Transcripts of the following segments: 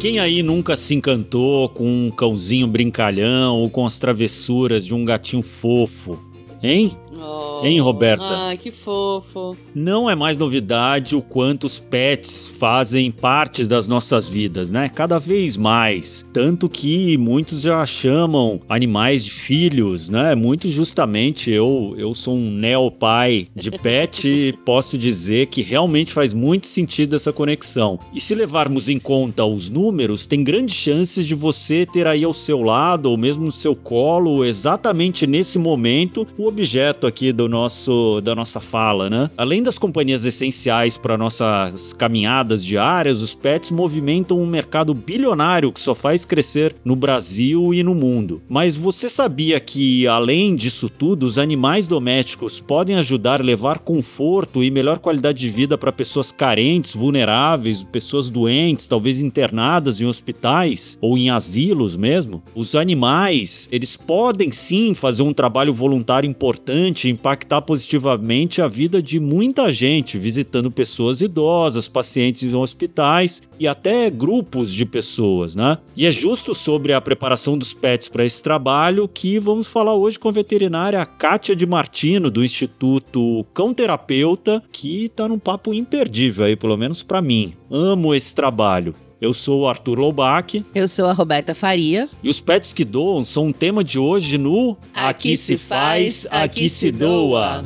Quem aí nunca se encantou com um cãozinho brincalhão ou com as travessuras de um gatinho fofo? Hein? Oh, Hein, Roberta? Ai, que fofo. Não é mais novidade o quanto os pets fazem parte das nossas vidas, né? Cada vez mais. Tanto que muitos já chamam animais de filhos, né? Muito justamente eu, eu sou um neopai de pet e posso dizer que realmente faz muito sentido essa conexão. E se levarmos em conta os números, tem grandes chances de você ter aí ao seu lado ou mesmo no seu colo, exatamente nesse momento, o objeto aqui do nosso da nossa fala, né? Além das companhias essenciais para nossas caminhadas diárias, os pets movimentam um mercado bilionário que só faz crescer no Brasil e no mundo. Mas você sabia que além disso tudo, os animais domésticos podem ajudar a levar conforto e melhor qualidade de vida para pessoas carentes, vulneráveis, pessoas doentes, talvez internadas em hospitais ou em asilos mesmo? Os animais, eles podem sim fazer um trabalho voluntário importante, impactar positivamente a vida de muita gente, visitando pessoas idosas, pacientes em hospitais e até grupos de pessoas, né? E é justo sobre a preparação dos pets para esse trabalho que vamos falar hoje com a veterinária Kátia de Martino, do Instituto Cão Terapeuta, que tá num papo imperdível aí, pelo menos para mim. Amo esse trabalho. Eu sou o Arthur Loubach. Eu sou a Roberta Faria. E os pets que doam são um tema de hoje no Aqui, se faz, aqui se doa.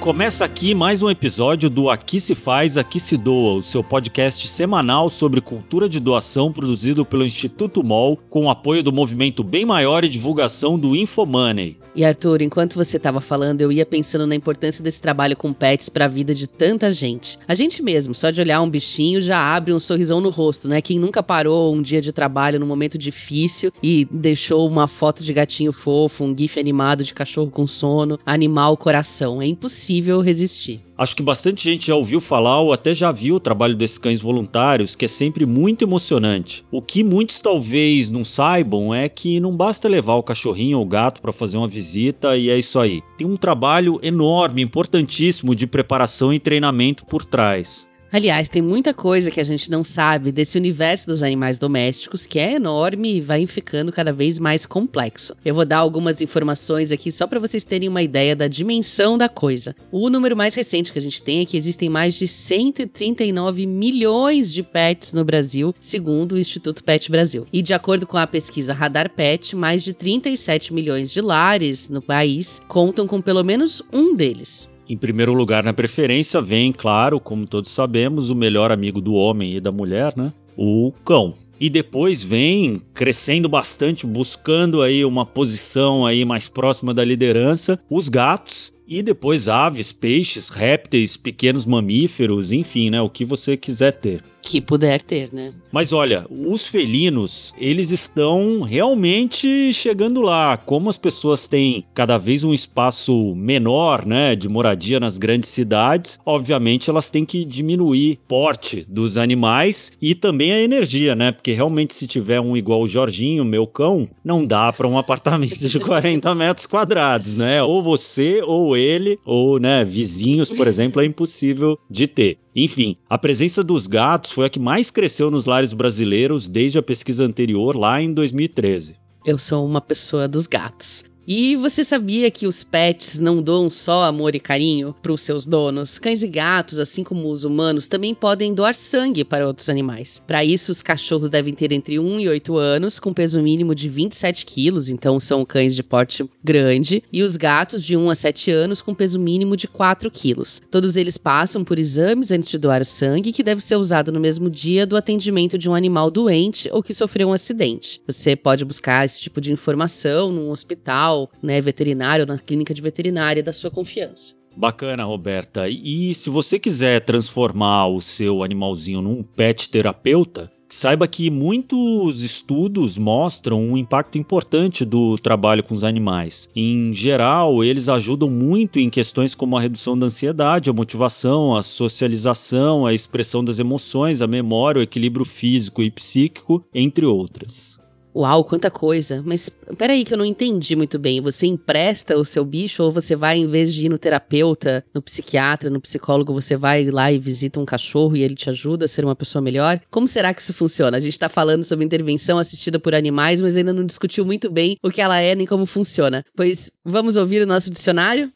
Começa aqui mais um episódio do Aqui se faz, aqui se doa, o seu podcast semanal sobre cultura de doação produzido pelo Instituto MOL com o apoio do movimento Bem Maior e divulgação do Infomoney. E Arthur, enquanto você estava falando, eu ia pensando na importância desse trabalho com pets para a vida de tanta gente. A gente mesmo, só de olhar um bichinho já abre um sorrisão no rosto, né? Quem nunca parou um dia de trabalho num momento difícil e deixou uma foto de gatinho fofo, um gif animado de cachorro com sono, animal coração. É impossível resistir. Acho que bastante gente já ouviu falar ou até já viu o trabalho desses cães voluntários, que é sempre muito emocionante. O que muitos talvez não saibam é que não basta levar o cachorrinho ou o gato para fazer uma visita e é isso aí. Tem um trabalho enorme, importantíssimo de preparação e treinamento por trás. Aliás, tem muita coisa que a gente não sabe desse universo dos animais domésticos, que é enorme e vai ficando cada vez mais complexo. Eu vou dar algumas informações aqui só para vocês terem uma ideia da dimensão da coisa. O número mais recente que a gente tem é que existem mais de 139 milhões de pets no Brasil, segundo o Instituto Pet Brasil. E de acordo com a pesquisa Radar Pet, mais de 37 milhões de lares no país contam com pelo menos um deles. Em primeiro lugar na preferência vem, claro, como todos sabemos, o melhor amigo do homem e da mulher, né? O cão. E depois vem crescendo bastante, buscando aí uma posição aí mais próxima da liderança, os gatos e depois aves, peixes, répteis, pequenos mamíferos, enfim, né, o que você quiser ter. Que puder ter, né? Mas olha, os felinos, eles estão realmente chegando lá. Como as pessoas têm cada vez um espaço menor, né, de moradia nas grandes cidades, obviamente elas têm que diminuir o porte dos animais e também a energia, né? Porque realmente se tiver um igual o Jorginho, meu cão, não dá para um apartamento de 40 metros quadrados, né? Ou você, ou ele, ou, né, vizinhos, por exemplo, é impossível de ter. Enfim, a presença dos gatos foi a que mais cresceu nos lares brasileiros desde a pesquisa anterior, lá em 2013. Eu sou uma pessoa dos gatos. E você sabia que os pets não doam só amor e carinho para os seus donos? Cães e gatos, assim como os humanos, também podem doar sangue para outros animais. Para isso, os cachorros devem ter entre 1 e 8 anos, com peso mínimo de 27 quilos, então são cães de porte grande, e os gatos de 1 a 7 anos, com peso mínimo de 4 quilos. Todos eles passam por exames antes de doar o sangue, que deve ser usado no mesmo dia do atendimento de um animal doente ou que sofreu um acidente. Você pode buscar esse tipo de informação num hospital né, veterinário, na clínica de veterinária da sua confiança. Bacana, Roberta. E se você quiser transformar o seu animalzinho num pet terapeuta, Saiba que muitos estudos mostram um impacto importante do trabalho com os animais. Em geral, eles ajudam muito em questões como a redução da ansiedade, a motivação, a socialização, a expressão das emoções, a memória, o equilíbrio físico e psíquico, entre outras. Uau, quanta coisa. Mas peraí que eu não entendi muito bem. Você empresta o seu bicho ou você vai, em vez de ir no terapeuta, no psiquiatra, no psicólogo, você vai lá e visita um cachorro e ele te ajuda a ser uma pessoa melhor? Como será que isso funciona? A gente tá falando sobre intervenção assistida por animais, mas ainda não discutiu muito bem o que ela é nem como funciona. Pois vamos ouvir o nosso dicionário?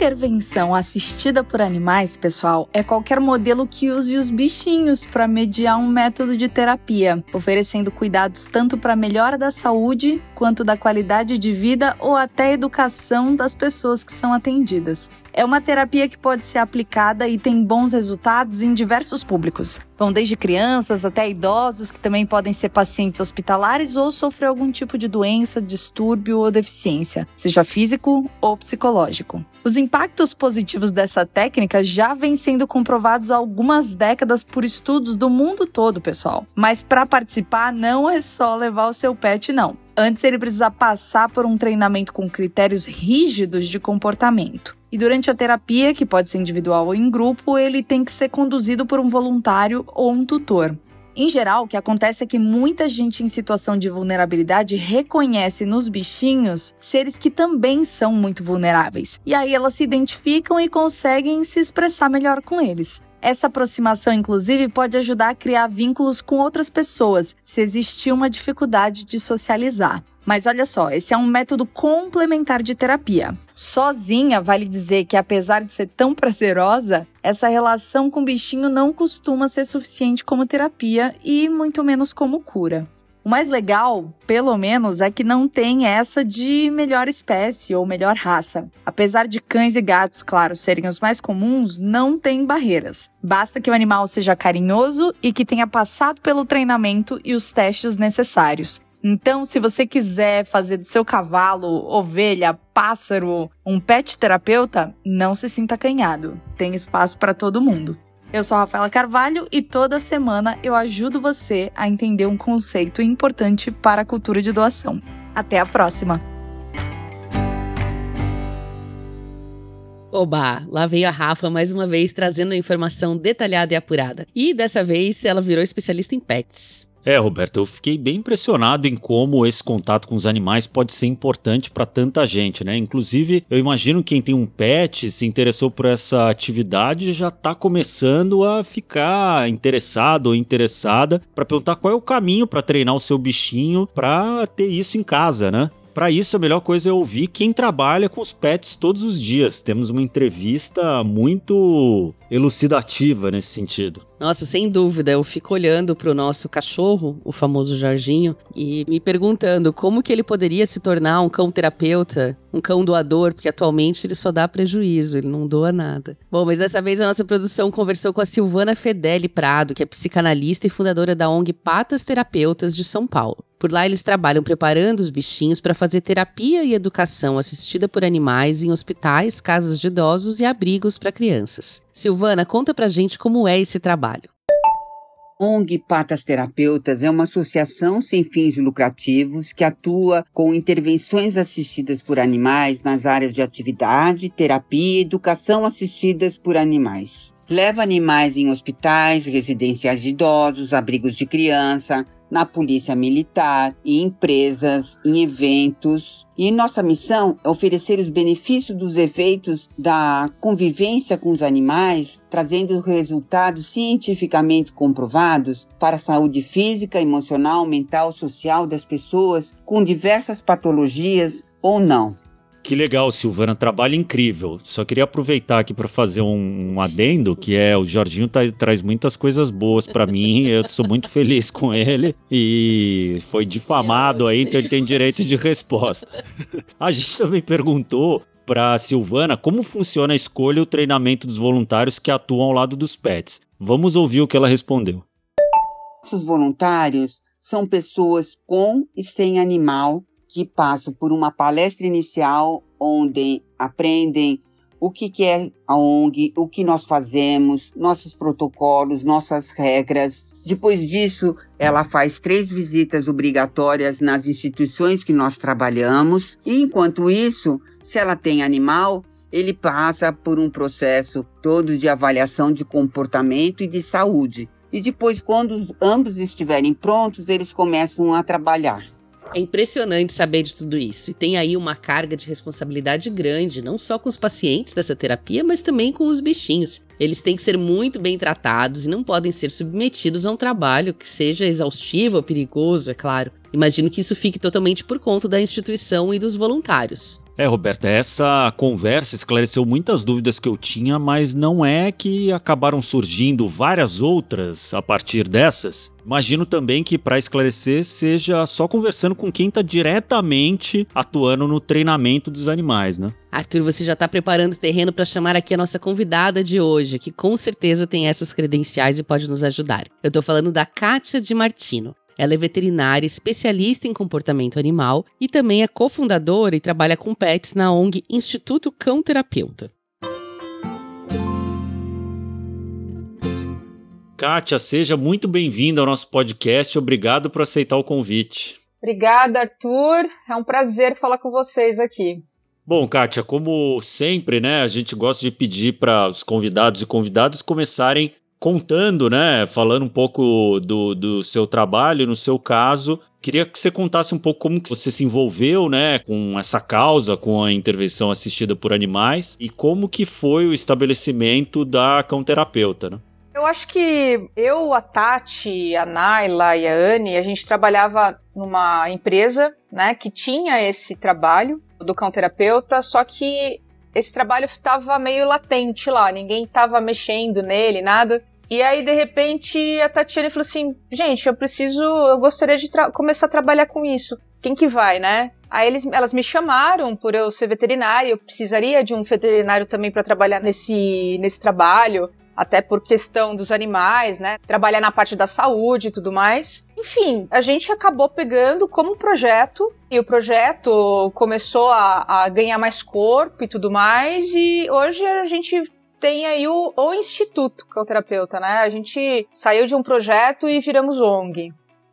Intervenção assistida por animais, pessoal, é qualquer modelo que use os bichinhos para mediar um método de terapia, oferecendo cuidados tanto para a melhora da saúde quanto da qualidade de vida ou até educação das pessoas que são atendidas. É uma terapia que pode ser aplicada e tem bons resultados em diversos públicos. Vão desde crianças até idosos, que também podem ser pacientes hospitalares ou sofrer algum tipo de doença, distúrbio ou deficiência, seja físico ou psicológico. Os impactos positivos dessa técnica já vêm sendo comprovados há algumas décadas por estudos do mundo todo, pessoal. Mas para participar não é só levar o seu pet, não. Antes ele precisa passar por um treinamento com critérios rígidos de comportamento. E durante a terapia, que pode ser individual ou em grupo, ele tem que ser conduzido por um voluntário ou um tutor. Em geral, o que acontece é que muita gente em situação de vulnerabilidade reconhece nos bichinhos seres que também são muito vulneráveis. E aí elas se identificam e conseguem se expressar melhor com eles. Essa aproximação, inclusive, pode ajudar a criar vínculos com outras pessoas, se existir uma dificuldade de socializar. Mas olha só, esse é um método complementar de terapia. Sozinha, vale dizer que apesar de ser tão prazerosa, essa relação com o bichinho não costuma ser suficiente como terapia e muito menos como cura. O mais legal, pelo menos, é que não tem essa de melhor espécie ou melhor raça. Apesar de cães e gatos, claro, serem os mais comuns, não tem barreiras. Basta que o animal seja carinhoso e que tenha passado pelo treinamento e os testes necessários. Então, se você quiser fazer do seu cavalo, ovelha, pássaro, um pet terapeuta, não se sinta acanhado. Tem espaço para todo mundo. Eu sou a Rafaela Carvalho e toda semana eu ajudo você a entender um conceito importante para a cultura de doação. Até a próxima! Oba, lá veio a Rafa mais uma vez trazendo a informação detalhada e apurada. E dessa vez ela virou especialista em pets. É, Roberto, eu fiquei bem impressionado em como esse contato com os animais pode ser importante para tanta gente, né? Inclusive, eu imagino quem tem um pet, se interessou por essa atividade, já está começando a ficar interessado ou interessada para perguntar qual é o caminho para treinar o seu bichinho para ter isso em casa, né? Para isso, a melhor coisa é ouvir quem trabalha com os pets todos os dias. Temos uma entrevista muito elucidativa nesse sentido. Nossa, sem dúvida. Eu fico olhando para o nosso cachorro, o famoso Jorginho, e me perguntando como que ele poderia se tornar um cão terapeuta, um cão doador, porque atualmente ele só dá prejuízo, ele não doa nada. Bom, mas dessa vez a nossa produção conversou com a Silvana Fedeli Prado, que é psicanalista e fundadora da ONG Patas Terapeutas de São Paulo. Por lá eles trabalham preparando os bichinhos para fazer terapia e educação assistida por animais em hospitais, casas de idosos e abrigos para crianças. Silvana, conta pra gente como é esse trabalho. ONG Patas Terapeutas é uma associação sem fins lucrativos que atua com intervenções assistidas por animais nas áreas de atividade, terapia e educação assistidas por animais. Leva animais em hospitais, residências de idosos, abrigos de criança, na polícia militar, em empresas, em eventos. E nossa missão é oferecer os benefícios dos efeitos da convivência com os animais, trazendo resultados cientificamente comprovados para a saúde física, emocional, mental, social das pessoas com diversas patologias ou não. Que legal, Silvana, trabalho incrível. Só queria aproveitar aqui para fazer um, um, adendo, que é o Jorginho tá, traz muitas coisas boas para mim. Eu sou muito feliz com ele e foi difamado aí, então ele tem direito de resposta. A gente também perguntou para Silvana como funciona a escolha e o treinamento dos voluntários que atuam ao lado dos pets. Vamos ouvir o que ela respondeu. Os voluntários são pessoas com e sem animal que passam por uma palestra inicial onde aprendem o que, que é a ONG, o que nós fazemos, nossos protocolos, nossas regras. Depois disso, ela faz três visitas obrigatórias nas instituições que nós trabalhamos. E enquanto isso, se ela tem animal, ele passa por um processo todo de avaliação de comportamento e de saúde. E depois, quando ambos estiverem prontos, eles começam a trabalhar. É impressionante saber de tudo isso. E tem aí uma carga de responsabilidade grande, não só com os pacientes dessa terapia, mas também com os bichinhos. Eles têm que ser muito bem tratados e não podem ser submetidos a um trabalho que seja exaustivo ou perigoso, é claro. Imagino que isso fique totalmente por conta da instituição e dos voluntários. É, Roberta, essa conversa esclareceu muitas dúvidas que eu tinha, mas não é que acabaram surgindo várias outras a partir dessas. Imagino também que para esclarecer seja só conversando com quem está diretamente atuando no treinamento dos animais, né? Arthur, você já está preparando o terreno para chamar aqui a nossa convidada de hoje, que com certeza tem essas credenciais e pode nos ajudar. Eu estou falando da Kátia de Martino. Ela é veterinária, especialista em comportamento animal e também é cofundadora e trabalha com pets na ONG Instituto Cão Terapeuta. Kátia, seja muito bem-vinda ao nosso podcast. Obrigado por aceitar o convite. Obrigada, Arthur. É um prazer falar com vocês aqui. Bom, Kátia, como sempre, né, a gente gosta de pedir para os convidados e convidadas começarem contando, né, falando um pouco do, do seu trabalho, no seu caso, queria que você contasse um pouco como que você se envolveu, né, com essa causa, com a intervenção assistida por animais e como que foi o estabelecimento da cão terapeuta, né? Eu acho que eu, a Tati, a Naila e a Anne, a gente trabalhava numa empresa, né, que tinha esse trabalho do cão terapeuta, só que esse trabalho estava meio latente lá, ninguém estava mexendo nele, nada. E aí, de repente, a Tatiana falou assim: gente, eu preciso, eu gostaria de começar a trabalhar com isso. Quem que vai, né? Aí eles, elas me chamaram por eu ser veterinária, eu precisaria de um veterinário também para trabalhar nesse, nesse trabalho, até por questão dos animais, né? Trabalhar na parte da saúde e tudo mais. Enfim, a gente acabou pegando como projeto e o projeto começou a, a ganhar mais corpo e tudo mais. E hoje a gente tem aí o, o Instituto Cão-Terapeuta, né? A gente saiu de um projeto e viramos ONG.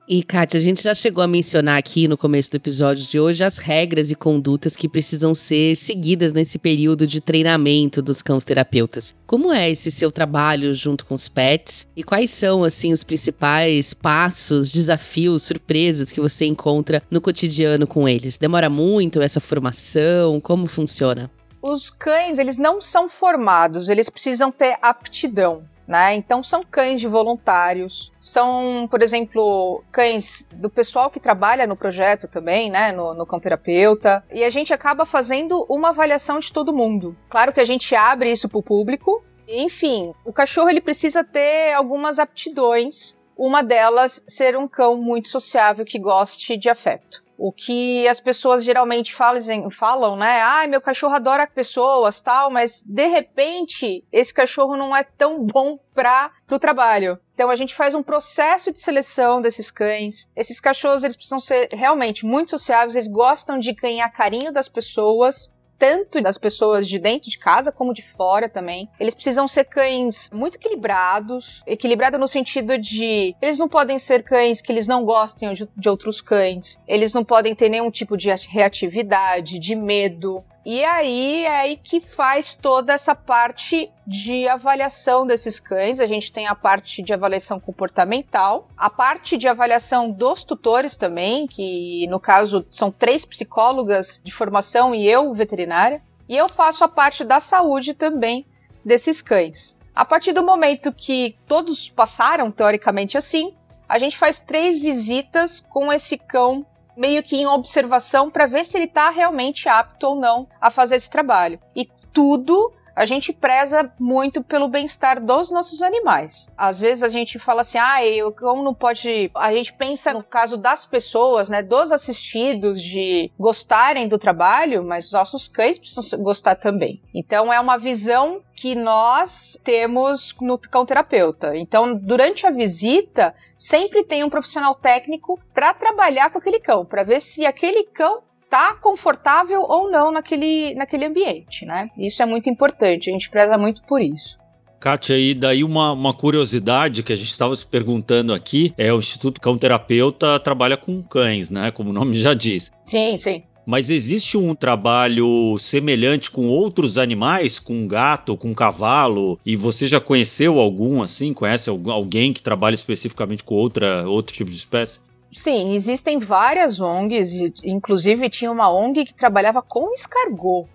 E, Kátia, a gente já chegou a mencionar aqui no começo do episódio de hoje as regras e condutas que precisam ser seguidas nesse período de treinamento dos cães terapeutas. Como é esse seu trabalho junto com os pets? E quais são, assim, os principais passos, desafios, surpresas que você encontra no cotidiano com eles? Demora muito essa formação? Como funciona? os cães, eles não são formados, eles precisam ter aptidão. Né? Então são cães de voluntários, são, por exemplo, cães do pessoal que trabalha no projeto também, né? No, no cão terapeuta. E a gente acaba fazendo uma avaliação de todo mundo. Claro que a gente abre isso para o público. Enfim, o cachorro ele precisa ter algumas aptidões. Uma delas ser um cão muito sociável que goste de afeto. O que as pessoas geralmente falam, falam, né? Ai, ah, meu cachorro adora pessoas, tal, mas de repente esse cachorro não é tão bom para o trabalho. Então a gente faz um processo de seleção desses cães. Esses cachorros eles precisam ser realmente muito sociáveis, eles gostam de ganhar carinho das pessoas tanto das pessoas de dentro de casa como de fora também. Eles precisam ser cães muito equilibrados, equilibrado no sentido de eles não podem ser cães que eles não gostem de, outros cães, eles não podem ter nenhum tipo de reatividade, de medo. E aí é aí que faz toda essa parte de avaliação desses cães. A gente tem a parte de avaliação comportamental, a parte de avaliação dos tutores também, que no caso são três psicólogas de formação e eu, veterinária. E eu faço a parte da saúde também desses cães. A partir do momento que todos passaram, teoricamente assim, a gente faz três visitas com esse cão meio que em observação para ver se ele está realmente apto ou não a fazer esse trabalho. E tudo a gente preza muito pelo bem-estar dos nossos animais. Às vezes a gente fala assim, ah, eu, como não pode. A gente pensa no caso das pessoas, né, dos assistidos, de gostarem do trabalho, mas nossos cães precisam gostar também. Então é uma visão que nós temos no cão terapeuta. Então, durante a visita, sempre tem um profissional técnico para trabalhar com aquele cão, para ver se aquele cão tá confortável ou não naquele, naquele ambiente, né? Isso é muito importante, a gente preza muito por isso. Kátia, e daí uma, uma curiosidade que a gente estava se perguntando aqui, é o Instituto Cão Terapeuta trabalha com cães, né? Como o nome já diz. Sim, sim. Mas existe um trabalho semelhante com outros animais, com gato, com cavalo? E você já conheceu algum assim? Conhece alguém que trabalha especificamente com outra, outro tipo de espécie? Sim, existem várias ONGs, inclusive tinha uma ONG que trabalhava com escargot.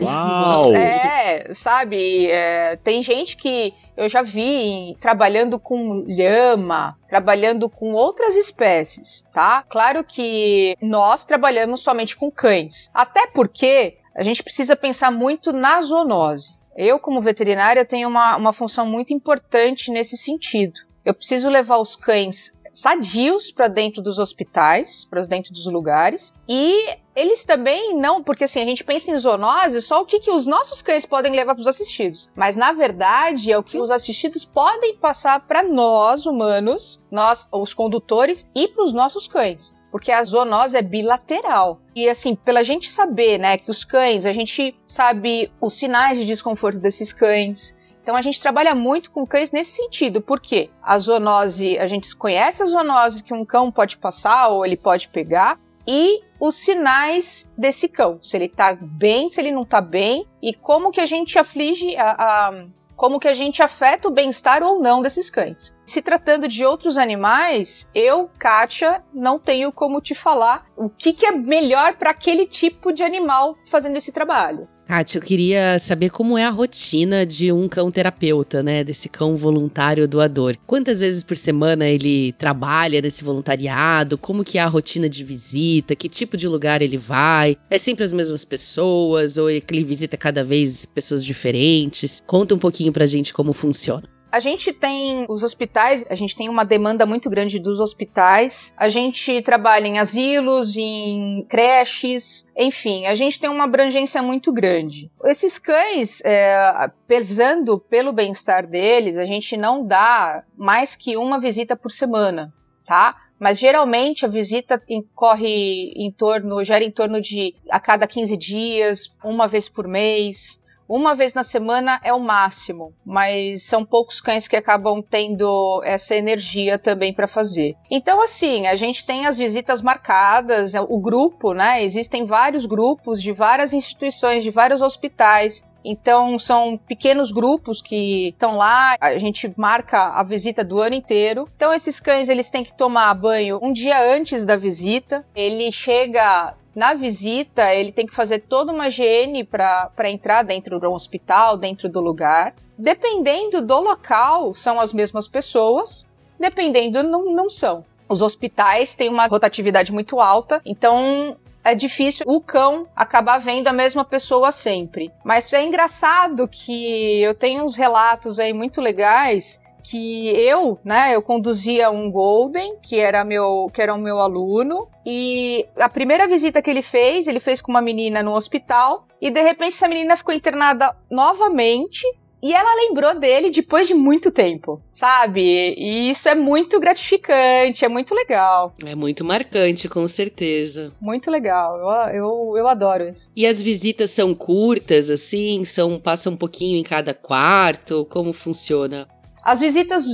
Uau! é, sabe? É, tem gente que eu já vi trabalhando com lhama, trabalhando com outras espécies, tá? Claro que nós trabalhamos somente com cães. Até porque a gente precisa pensar muito na zoonose. Eu, como veterinária, tenho uma, uma função muito importante nesse sentido. Eu preciso levar os cães sadios para dentro dos hospitais, para dentro dos lugares, e eles também não, porque assim, a gente pensa em zoonose, só o que, que os nossos cães podem levar para os assistidos. Mas na verdade é o que os assistidos podem passar para nós, humanos, nós, os condutores, e para os nossos cães porque a zoonose é bilateral. E assim, pela gente saber, né, que os cães, a gente sabe os sinais de desconforto desses cães, então a gente trabalha muito com cães nesse sentido, porque a zoonose, a gente conhece a zoonose que um cão pode passar ou ele pode pegar, e os sinais desse cão, se ele tá bem, se ele não tá bem, e como que a gente aflige a, a como que a gente afeta o bem-estar ou não desses cães. Se tratando de outros animais, eu, Kátia, não tenho como te falar o que, que é melhor para aquele tipo de animal fazendo esse trabalho. Kátia, eu queria saber como é a rotina de um cão terapeuta, né? Desse cão voluntário doador. Quantas vezes por semana ele trabalha nesse voluntariado? Como que é a rotina de visita? Que tipo de lugar ele vai? É sempre as mesmas pessoas? Ou ele visita cada vez pessoas diferentes? Conta um pouquinho pra gente como funciona. A gente tem os hospitais, a gente tem uma demanda muito grande dos hospitais. A gente trabalha em asilos, em creches, enfim, a gente tem uma abrangência muito grande. Esses cães, é, pesando pelo bem-estar deles, a gente não dá mais que uma visita por semana, tá? Mas geralmente a visita corre em torno, gera em torno de a cada 15 dias, uma vez por mês. Uma vez na semana é o máximo, mas são poucos cães que acabam tendo essa energia também para fazer. Então, assim, a gente tem as visitas marcadas, o grupo, né? Existem vários grupos de várias instituições, de vários hospitais. Então, são pequenos grupos que estão lá, a gente marca a visita do ano inteiro. Então, esses cães, eles têm que tomar banho um dia antes da visita. Ele chega na visita, ele tem que fazer toda uma higiene para entrar dentro do hospital, dentro do lugar. Dependendo do local, são as mesmas pessoas, dependendo, não, não são. Os hospitais têm uma rotatividade muito alta, então é difícil o cão acabar vendo a mesma pessoa sempre. Mas é engraçado que eu tenho uns relatos aí muito legais que eu, né, eu conduzia um Golden, que era meu, que era o meu aluno, e a primeira visita que ele fez, ele fez com uma menina no hospital, e de repente essa menina ficou internada novamente, e ela lembrou dele depois de muito tempo, sabe? E isso é muito gratificante, é muito legal. É muito marcante, com certeza. Muito legal, eu, eu, eu adoro isso. E as visitas são curtas, assim? São passa um pouquinho em cada quarto? Como funciona? As visitas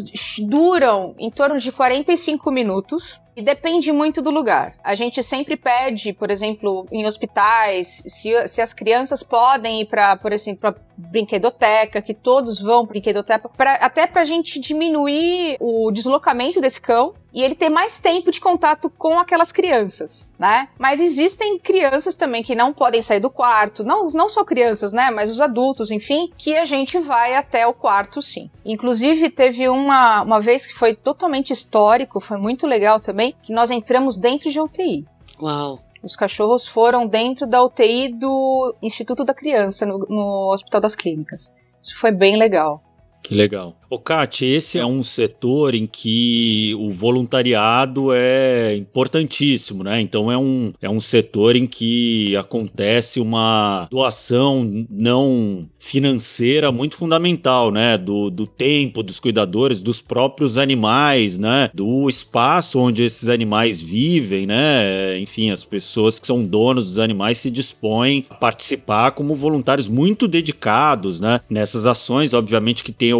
duram em torno de 45 minutos e depende muito do lugar. A gente sempre pede, por exemplo, em hospitais, se, se as crianças podem ir para, por exemplo, para brinquedoteca, que todos vão brinquedoteca, pra, até para a gente diminuir o deslocamento desse cão e ele ter mais tempo de contato com aquelas crianças, né? Mas existem crianças também que não podem sair do quarto, não, não só crianças, né? Mas os adultos, enfim, que a gente vai até o quarto sim. Inclusive, teve uma, uma vez que foi totalmente histórico, foi muito legal também, que nós entramos dentro de UTI. Uau! Os cachorros foram dentro da UTI do Instituto da Criança, no, no Hospital das Clínicas. Isso foi bem legal. Que legal. Ô, Kátia, esse é um setor em que o voluntariado é importantíssimo, né? Então é um, é um setor em que acontece uma doação não financeira muito fundamental, né? Do, do tempo dos cuidadores, dos próprios animais, né? Do espaço onde esses animais vivem, né? Enfim, as pessoas que são donos dos animais se dispõem a participar como voluntários muito dedicados, né? Nessas ações, obviamente que tem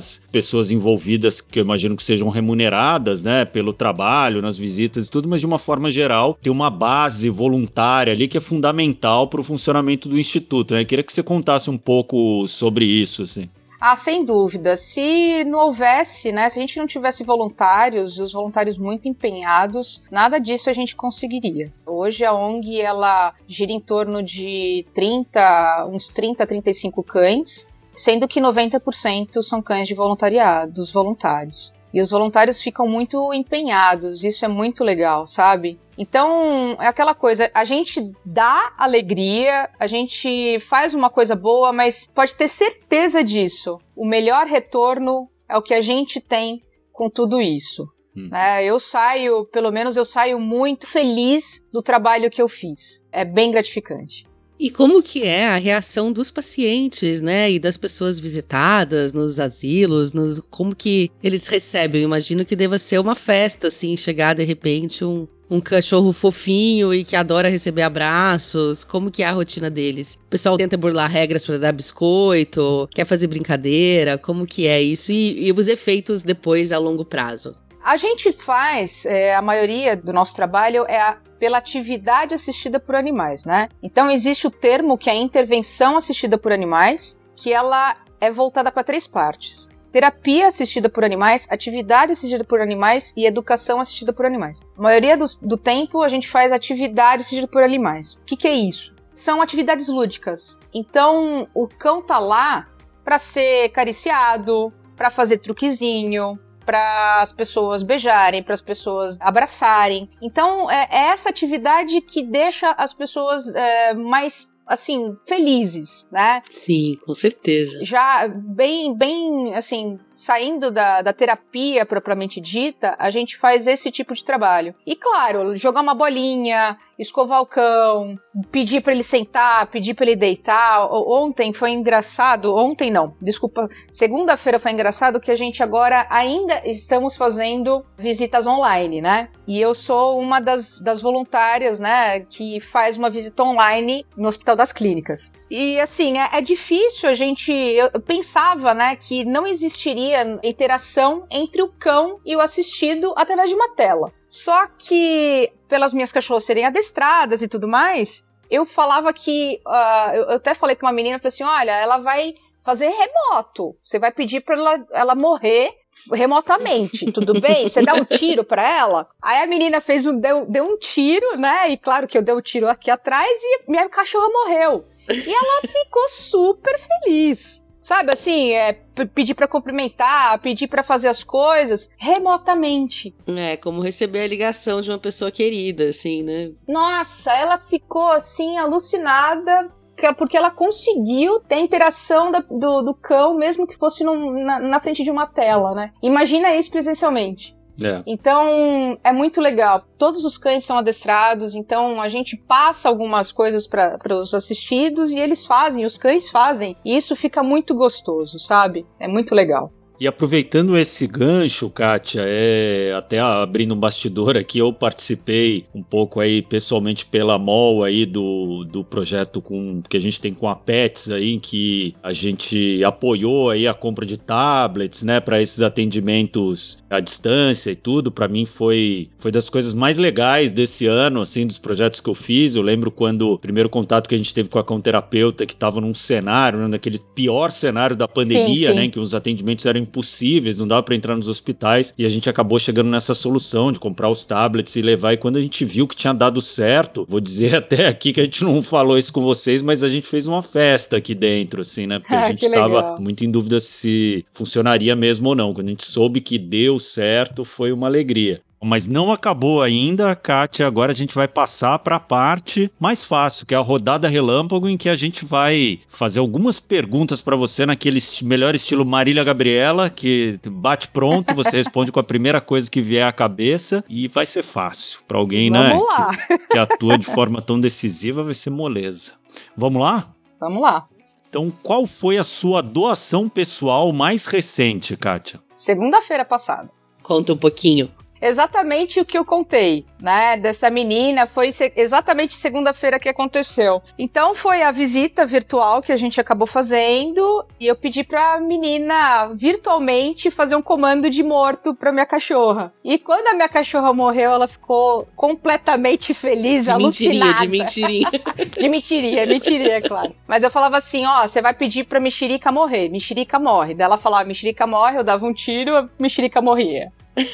algumas pessoas envolvidas que eu imagino que sejam remuneradas, né, pelo trabalho, nas visitas e tudo, mas de uma forma geral, tem uma base voluntária ali que é fundamental para o funcionamento do instituto, né? Eu queria que você contasse um pouco sobre isso, assim. Ah, sem dúvida. Se não houvesse, né, se a gente não tivesse voluntários, os voluntários muito empenhados, nada disso a gente conseguiria. Hoje a ONG ela gira em torno de 30, uns 30, 35 cães, sendo que 90% são cães de voluntariado, dos voluntários. E os voluntários ficam muito empenhados, isso é muito legal, sabe? Então, é aquela coisa, a gente dá alegria, a gente faz uma coisa boa, mas pode ter certeza disso. O melhor retorno é o que a gente tem com tudo isso. Hum. É, eu saio, pelo menos eu saio muito feliz do trabalho que eu fiz. É bem gratificante. E como que é a reação dos pacientes, né, e das pessoas visitadas nos asilos, nos, como que eles recebem? Eu imagino que deva ser uma festa, assim, chegar de repente um, um cachorro fofinho e que adora receber abraços? Como que é a rotina deles? O pessoal tenta burlar regras para dar biscoito, quer fazer brincadeira? Como que é isso? E, e os efeitos depois a longo prazo? A gente faz, é, a maioria do nosso trabalho é a, pela atividade assistida por animais, né? Então existe o termo que é a intervenção assistida por animais, que ela é voltada para três partes. Terapia assistida por animais, atividade assistida por animais e educação assistida por animais. A maioria do, do tempo a gente faz atividade assistida por animais. O que, que é isso? São atividades lúdicas. Então o cão tá lá para ser cariciado, para fazer truquezinho, para as pessoas beijarem, para as pessoas abraçarem. Então, é, é, essa atividade que deixa as pessoas é, mais assim, felizes, né? Sim, com certeza. Já bem, bem, assim, saindo da, da terapia propriamente dita, a gente faz esse tipo de trabalho. E claro, jogar uma bolinha, escovar o cão, pedir para ele sentar, pedir para ele deitar. Ontem foi engraçado, ontem não, desculpa, segunda-feira foi engraçado que a gente agora ainda estamos fazendo visitas online, né? E eu sou uma das, das voluntárias, né, que faz uma visita online no Hospital das Clínicas. E assim, é, é difícil a gente. Eu pensava, né, que não existiria interação entre o cão e o assistido através de uma tela. Só que, pelas minhas cachorras serem adestradas e tudo mais, eu falava que. Uh, eu até falei com uma menina, falei assim: olha, ela vai fazer remoto. Você vai pedir para ela, ela morrer remotamente, tudo bem? Você dá um tiro para ela? Aí a menina fez um deu, deu um tiro, né? E claro que eu dei um tiro aqui atrás e minha cachorra morreu. E ela ficou super feliz. Sabe assim, é, pedir para cumprimentar, pedir para fazer as coisas remotamente. É, como receber a ligação de uma pessoa querida, assim, né? Nossa, ela ficou assim alucinada porque ela conseguiu ter a interação da, do, do, cão, mesmo que fosse num, na, na, frente de uma tela, né? Imagina isso presencialmente. É. Então é muito legal. Todos os cães são adestrados, então a gente passa algumas coisas para os assistidos e eles fazem, os cães fazem. E isso fica muito gostoso, sabe? É muito legal. E aproveitando esse gancho, Kátia, é, até abrindo um bastidor aqui, eu participei um pouco aí pessoalmente pela MOL aí do, do projeto com, que a gente tem com a Pets aí, em que a gente apoiou aí a compra de tablets, né, para esses atendimentos à distância e tudo. Para mim foi, foi das coisas mais legais desse ano, assim, dos projetos que eu fiz. Eu lembro quando o primeiro contato que a gente teve com a conterapeuta que estava num cenário, né, naquele pior cenário da pandemia, sim, sim. né, em que os atendimentos eram impossíveis, não dava para entrar nos hospitais e a gente acabou chegando nessa solução de comprar os tablets e levar. E quando a gente viu que tinha dado certo, vou dizer até aqui que a gente não falou isso com vocês, mas a gente fez uma festa aqui dentro, assim, né? Porque a gente tava muito em dúvida se funcionaria mesmo ou não. Quando a gente soube que deu certo, foi uma alegria. Mas não acabou ainda, Kátia. Agora a gente vai passar para a parte mais fácil, que é a rodada relâmpago, em que a gente vai fazer algumas perguntas para você naquele esti melhor estilo Marília Gabriela, que bate pronto, você responde com a primeira coisa que vier à cabeça e vai ser fácil. Para alguém, Vamos né, lá. que, que atua de forma tão decisiva, vai ser moleza. Vamos lá? Vamos lá. Então, qual foi a sua doação pessoal mais recente, Kátia? Segunda-feira passada. Conta um pouquinho. Exatamente o que eu contei, né? Dessa menina, foi exatamente segunda-feira que aconteceu. Então foi a visita virtual que a gente acabou fazendo e eu pedi pra menina virtualmente fazer um comando de morto pra minha cachorra. E quando a minha cachorra morreu, ela ficou completamente feliz, De mentirinha, alucinada. de mentirinha. De mentiria, mentiria, é claro. Mas eu falava assim, ó, você vai pedir pra mexerica morrer, mexerica morre. Daí ela falava, mexerica morre, eu dava um tiro, a mexerica morria.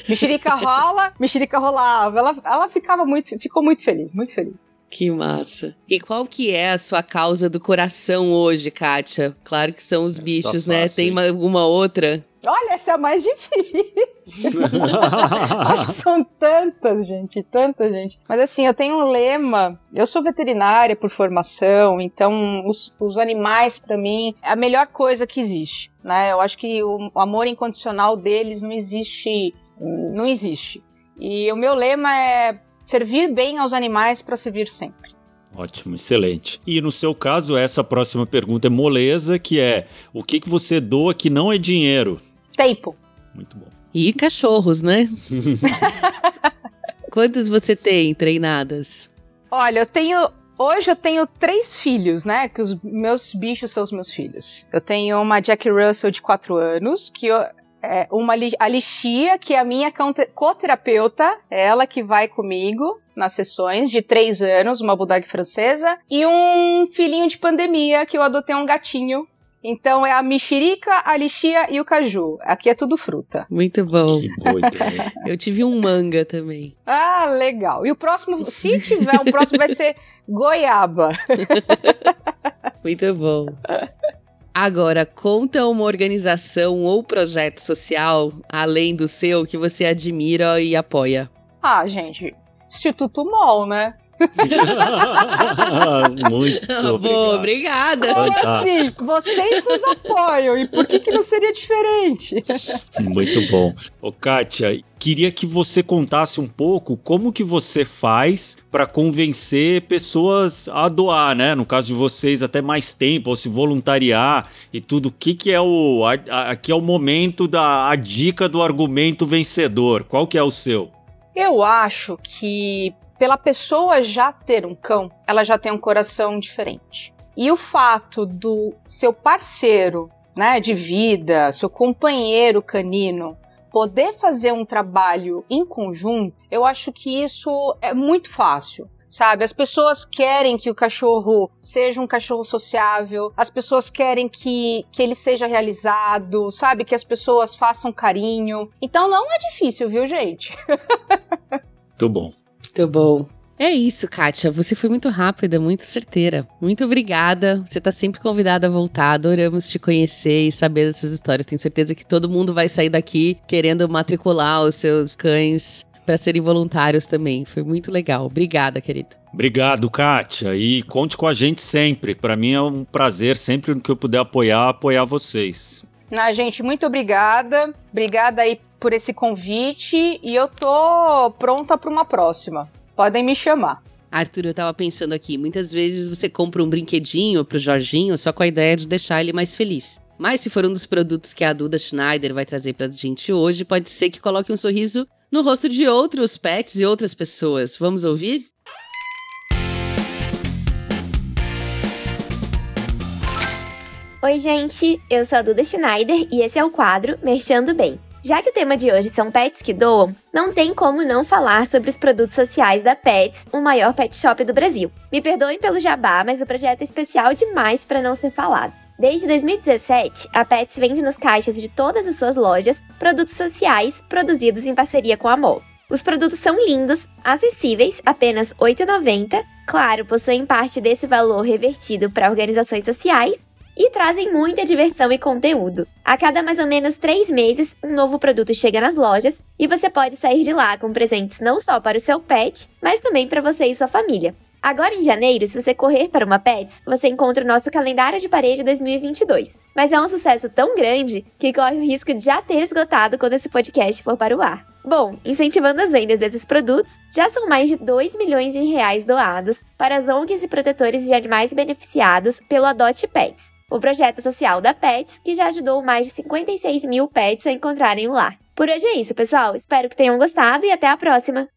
Mexerica rola, mexerica rolava. Ela, ela ficava muito, ficou muito feliz, muito feliz. Que massa. E qual que é a sua causa do coração hoje, Kátia? Claro que são os Essa bichos, tá né? Tem alguma outra? Olha, essa é a mais difícil. Acho que são tantas, gente, tanta gente. Mas assim, eu tenho um lema. Eu sou veterinária por formação, então os, os animais, pra mim, é a melhor coisa que existe. Né? Eu acho que o amor incondicional deles não existe. Não existe. E o meu lema é servir bem aos animais para servir sempre. Ótimo, excelente. E no seu caso, essa próxima pergunta é moleza, que é o que, que você doa que não é dinheiro? Tempo. Muito bom. E cachorros, né? Quantas você tem treinadas? Olha, eu tenho. Hoje eu tenho três filhos, né? Que os meus bichos são os meus filhos. Eu tenho uma Jack Russell de 4 anos, que eu, é uma a Lixia, que é a minha coterapeuta, ela que vai comigo nas sessões, de 3 anos, uma bulldog francesa, e um filhinho de pandemia, que eu adotei um gatinho. Então é a mexerica, a lixia e o caju. Aqui é tudo fruta. Muito bom. Que boa ideia. Eu tive um manga também. Ah, legal. E o próximo, se tiver, o próximo vai ser goiaba. Muito bom. Agora, conta uma organização ou projeto social, além do seu, que você admira e apoia. Ah, gente, Instituto MOL, né? Muito Boa, obrigada. Como Fantástico. assim? Vocês nos apoiam. E por que, que não seria diferente? Muito bom. Ô, Kátia, queria que você contasse um pouco como que você faz para convencer pessoas a doar, né? No caso de vocês, até mais tempo, ou se voluntariar e tudo. O que, que é o. a- a- aqui é o momento da a dica do argumento vencedor. Qual que é o seu? Eu acho que pela pessoa já ter um cão, ela já tem um coração diferente. E o fato do seu parceiro, né, de vida, seu companheiro canino, poder fazer um trabalho em conjunto, eu acho que isso é muito fácil. Sabe, as pessoas querem que o cachorro seja um cachorro sociável, as pessoas querem que, que ele seja realizado, sabe, que as pessoas façam carinho. Então não é difícil, viu, gente? Muito bom. Muito bom. É isso, Kátia. Você foi muito rápida, muito certeira. Muito obrigada. Você tá sempre convidada a voltar. Adoramos te conhecer e saber dessas histórias. Tenho certeza que todo mundo vai sair daqui querendo matricular os seus cães para serem voluntários também. Foi muito legal. Obrigada, querida. Obrigado, Kátia. E conte com a gente sempre. Para mim é um prazer, sempre que eu puder apoiar, apoiar vocês. Ah, gente, muito obrigada. Obrigada aí por esse convite e eu tô pronta para uma próxima. Podem me chamar. Arthur, eu tava pensando aqui, muitas vezes você compra um brinquedinho pro Jorginho só com a ideia de deixar ele mais feliz. Mas se for um dos produtos que a Duda Schneider vai trazer pra gente hoje, pode ser que coloque um sorriso no rosto de outros pets e outras pessoas. Vamos ouvir? Oi, gente, eu sou a Duda Schneider e esse é o quadro Mexendo Bem. Já que o tema de hoje são pets que doam, não tem como não falar sobre os produtos sociais da Pets, o maior pet shop do Brasil. Me perdoem pelo jabá, mas o projeto é especial demais para não ser falado. Desde 2017, a Pets vende nos caixas de todas as suas lojas produtos sociais produzidos em parceria com a MOL. Os produtos são lindos, acessíveis, apenas R$ 8,90. Claro, possuem parte desse valor revertido para organizações sociais e trazem muita diversão e conteúdo. A cada mais ou menos três meses, um novo produto chega nas lojas e você pode sair de lá com presentes não só para o seu pet, mas também para você e sua família. Agora em janeiro, se você correr para uma Pets, você encontra o nosso calendário de parede 2022. Mas é um sucesso tão grande que corre o risco de já ter esgotado quando esse podcast for para o ar. Bom, incentivando as vendas desses produtos, já são mais de 2 milhões de reais doados para as ONGs e protetores de animais beneficiados pelo Adote Pets, o projeto social da Pets, que já ajudou mais de 56 mil pets a encontrarem um lar. Por hoje é isso, pessoal. Espero que tenham gostado e até a próxima!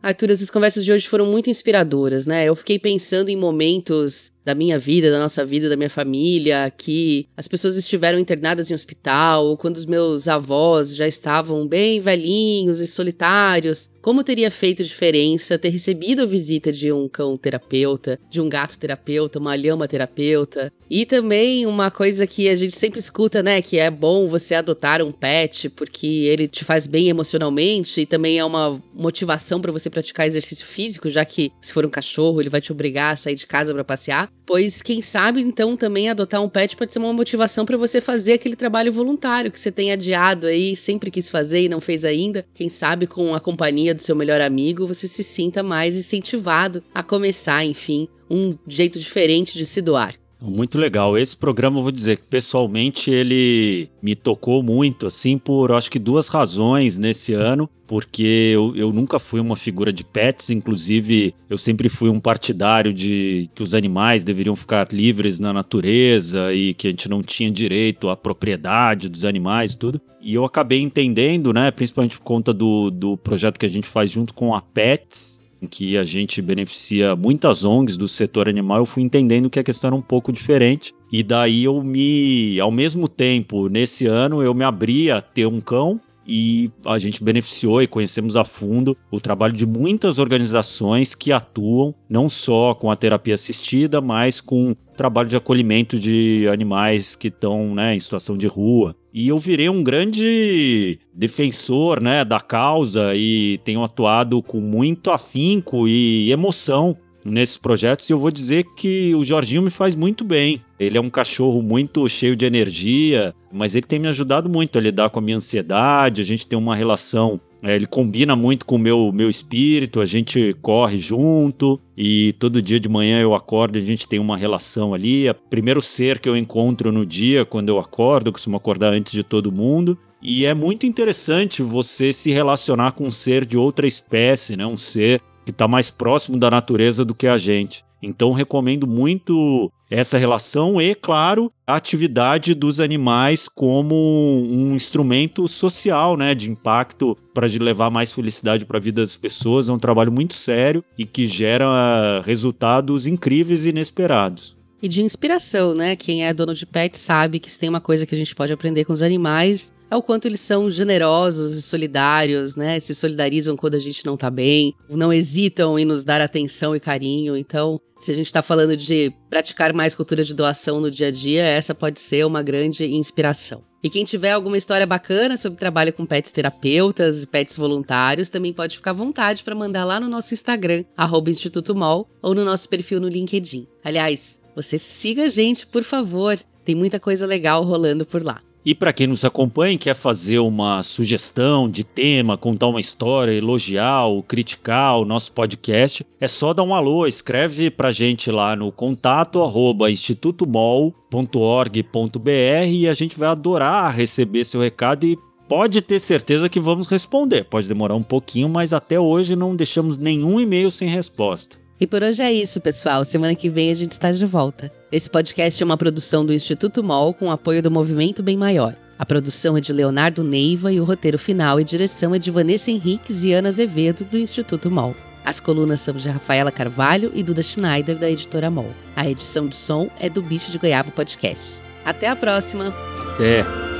Arthur, as conversas de hoje foram muito inspiradoras, né? Eu fiquei pensando em momentos da minha vida, da nossa vida, da minha família, que as pessoas estiveram internadas em hospital, ou quando os meus avós já estavam bem velhinhos e solitários. Como teria feito diferença ter recebido a visita de um cão terapeuta, de um gato terapeuta, uma lhama terapeuta? E também uma coisa que a gente sempre escuta, né? Que é bom você adotar um pet porque ele te faz bem emocionalmente e também é uma motivação para você praticar exercício físico, já que se for um cachorro, ele vai te obrigar a sair de casa para passear. Pois quem sabe então também adotar um pet pode ser uma motivação para você fazer aquele trabalho voluntário que você tem adiado aí, sempre quis fazer e não fez ainda. Quem sabe com a companhia do seu melhor amigo você se sinta mais incentivado a começar, enfim, um jeito diferente de se doar. Muito legal. Esse programa, eu vou dizer que pessoalmente ele me tocou muito, assim, por acho que duas razões nesse ano. Porque eu, eu nunca fui uma figura de pets, inclusive eu sempre fui um partidário de que os animais deveriam ficar livres na natureza e que a gente não tinha direito à propriedade dos animais tudo. E eu acabei entendendo, né, principalmente por conta do, do projeto que a gente faz junto com a Pets, em que a gente beneficia muitas ONGs do setor animal, eu fui entendendo que a questão era um pouco diferente. E daí eu me, ao mesmo tempo, nesse ano eu me abri a ter um cão e a gente beneficiou e conhecemos a fundo o trabalho de muitas organizações que atuam não só com a terapia assistida, mas com trabalho de acolhimento de animais que estão né, em situação de rua. E eu virei um grande defensor né, da causa e tenho atuado com muito afinco e emoção nesses projetos e eu vou dizer que o Jorginho me faz muito bem. Ele é um cachorro muito cheio de energia, mas ele tem me ajudado muito a lidar com a minha ansiedade. A gente tem uma relação é, ele combina muito com o meu, meu espírito, a gente corre junto e todo dia de manhã eu acordo e a gente tem uma relação ali. É o primeiro ser que eu encontro no dia quando eu acordo, eu costumo acordar antes de todo mundo. E é muito interessante você se relacionar com um ser de outra espécie, né? um ser que está mais próximo da natureza do que a gente. Então recomendo muito essa relação e, claro, a atividade dos animais como um instrumento social, né, de impacto para levar mais felicidade para a vida das pessoas. É um trabalho muito sério e que gera resultados incríveis e inesperados. E de inspiração, né? Quem é dono de pet sabe que se tem uma coisa que a gente pode aprender com os animais é o quanto eles são generosos e solidários, né? Se solidarizam quando a gente não tá bem, não hesitam em nos dar atenção e carinho. Então, se a gente está falando de praticar mais cultura de doação no dia a dia, essa pode ser uma grande inspiração. E quem tiver alguma história bacana sobre trabalho com pets terapeutas e pets voluntários, também pode ficar à vontade para mandar lá no nosso Instagram, Instituto Mol, ou no nosso perfil no LinkedIn. Aliás, você siga a gente, por favor. Tem muita coisa legal rolando por lá. E para quem nos acompanha e quer fazer uma sugestão de tema, contar uma história, elogiar ou criticar o nosso podcast, é só dar um alô, escreve pra gente lá no contato arroba institutomol.org.br e a gente vai adorar receber seu recado e pode ter certeza que vamos responder. Pode demorar um pouquinho, mas até hoje não deixamos nenhum e-mail sem resposta. E por hoje é isso, pessoal. Semana que vem a gente está de volta. Esse podcast é uma produção do Instituto MOL com apoio do Movimento Bem Maior. A produção é de Leonardo Neiva e o roteiro final e direção é de Vanessa Henriques e Ana Azevedo, do Instituto MOL. As colunas são de Rafaela Carvalho e Duda Schneider, da editora MOL. A edição de som é do Bicho de Goiaba Podcasts. Até a próxima! Até!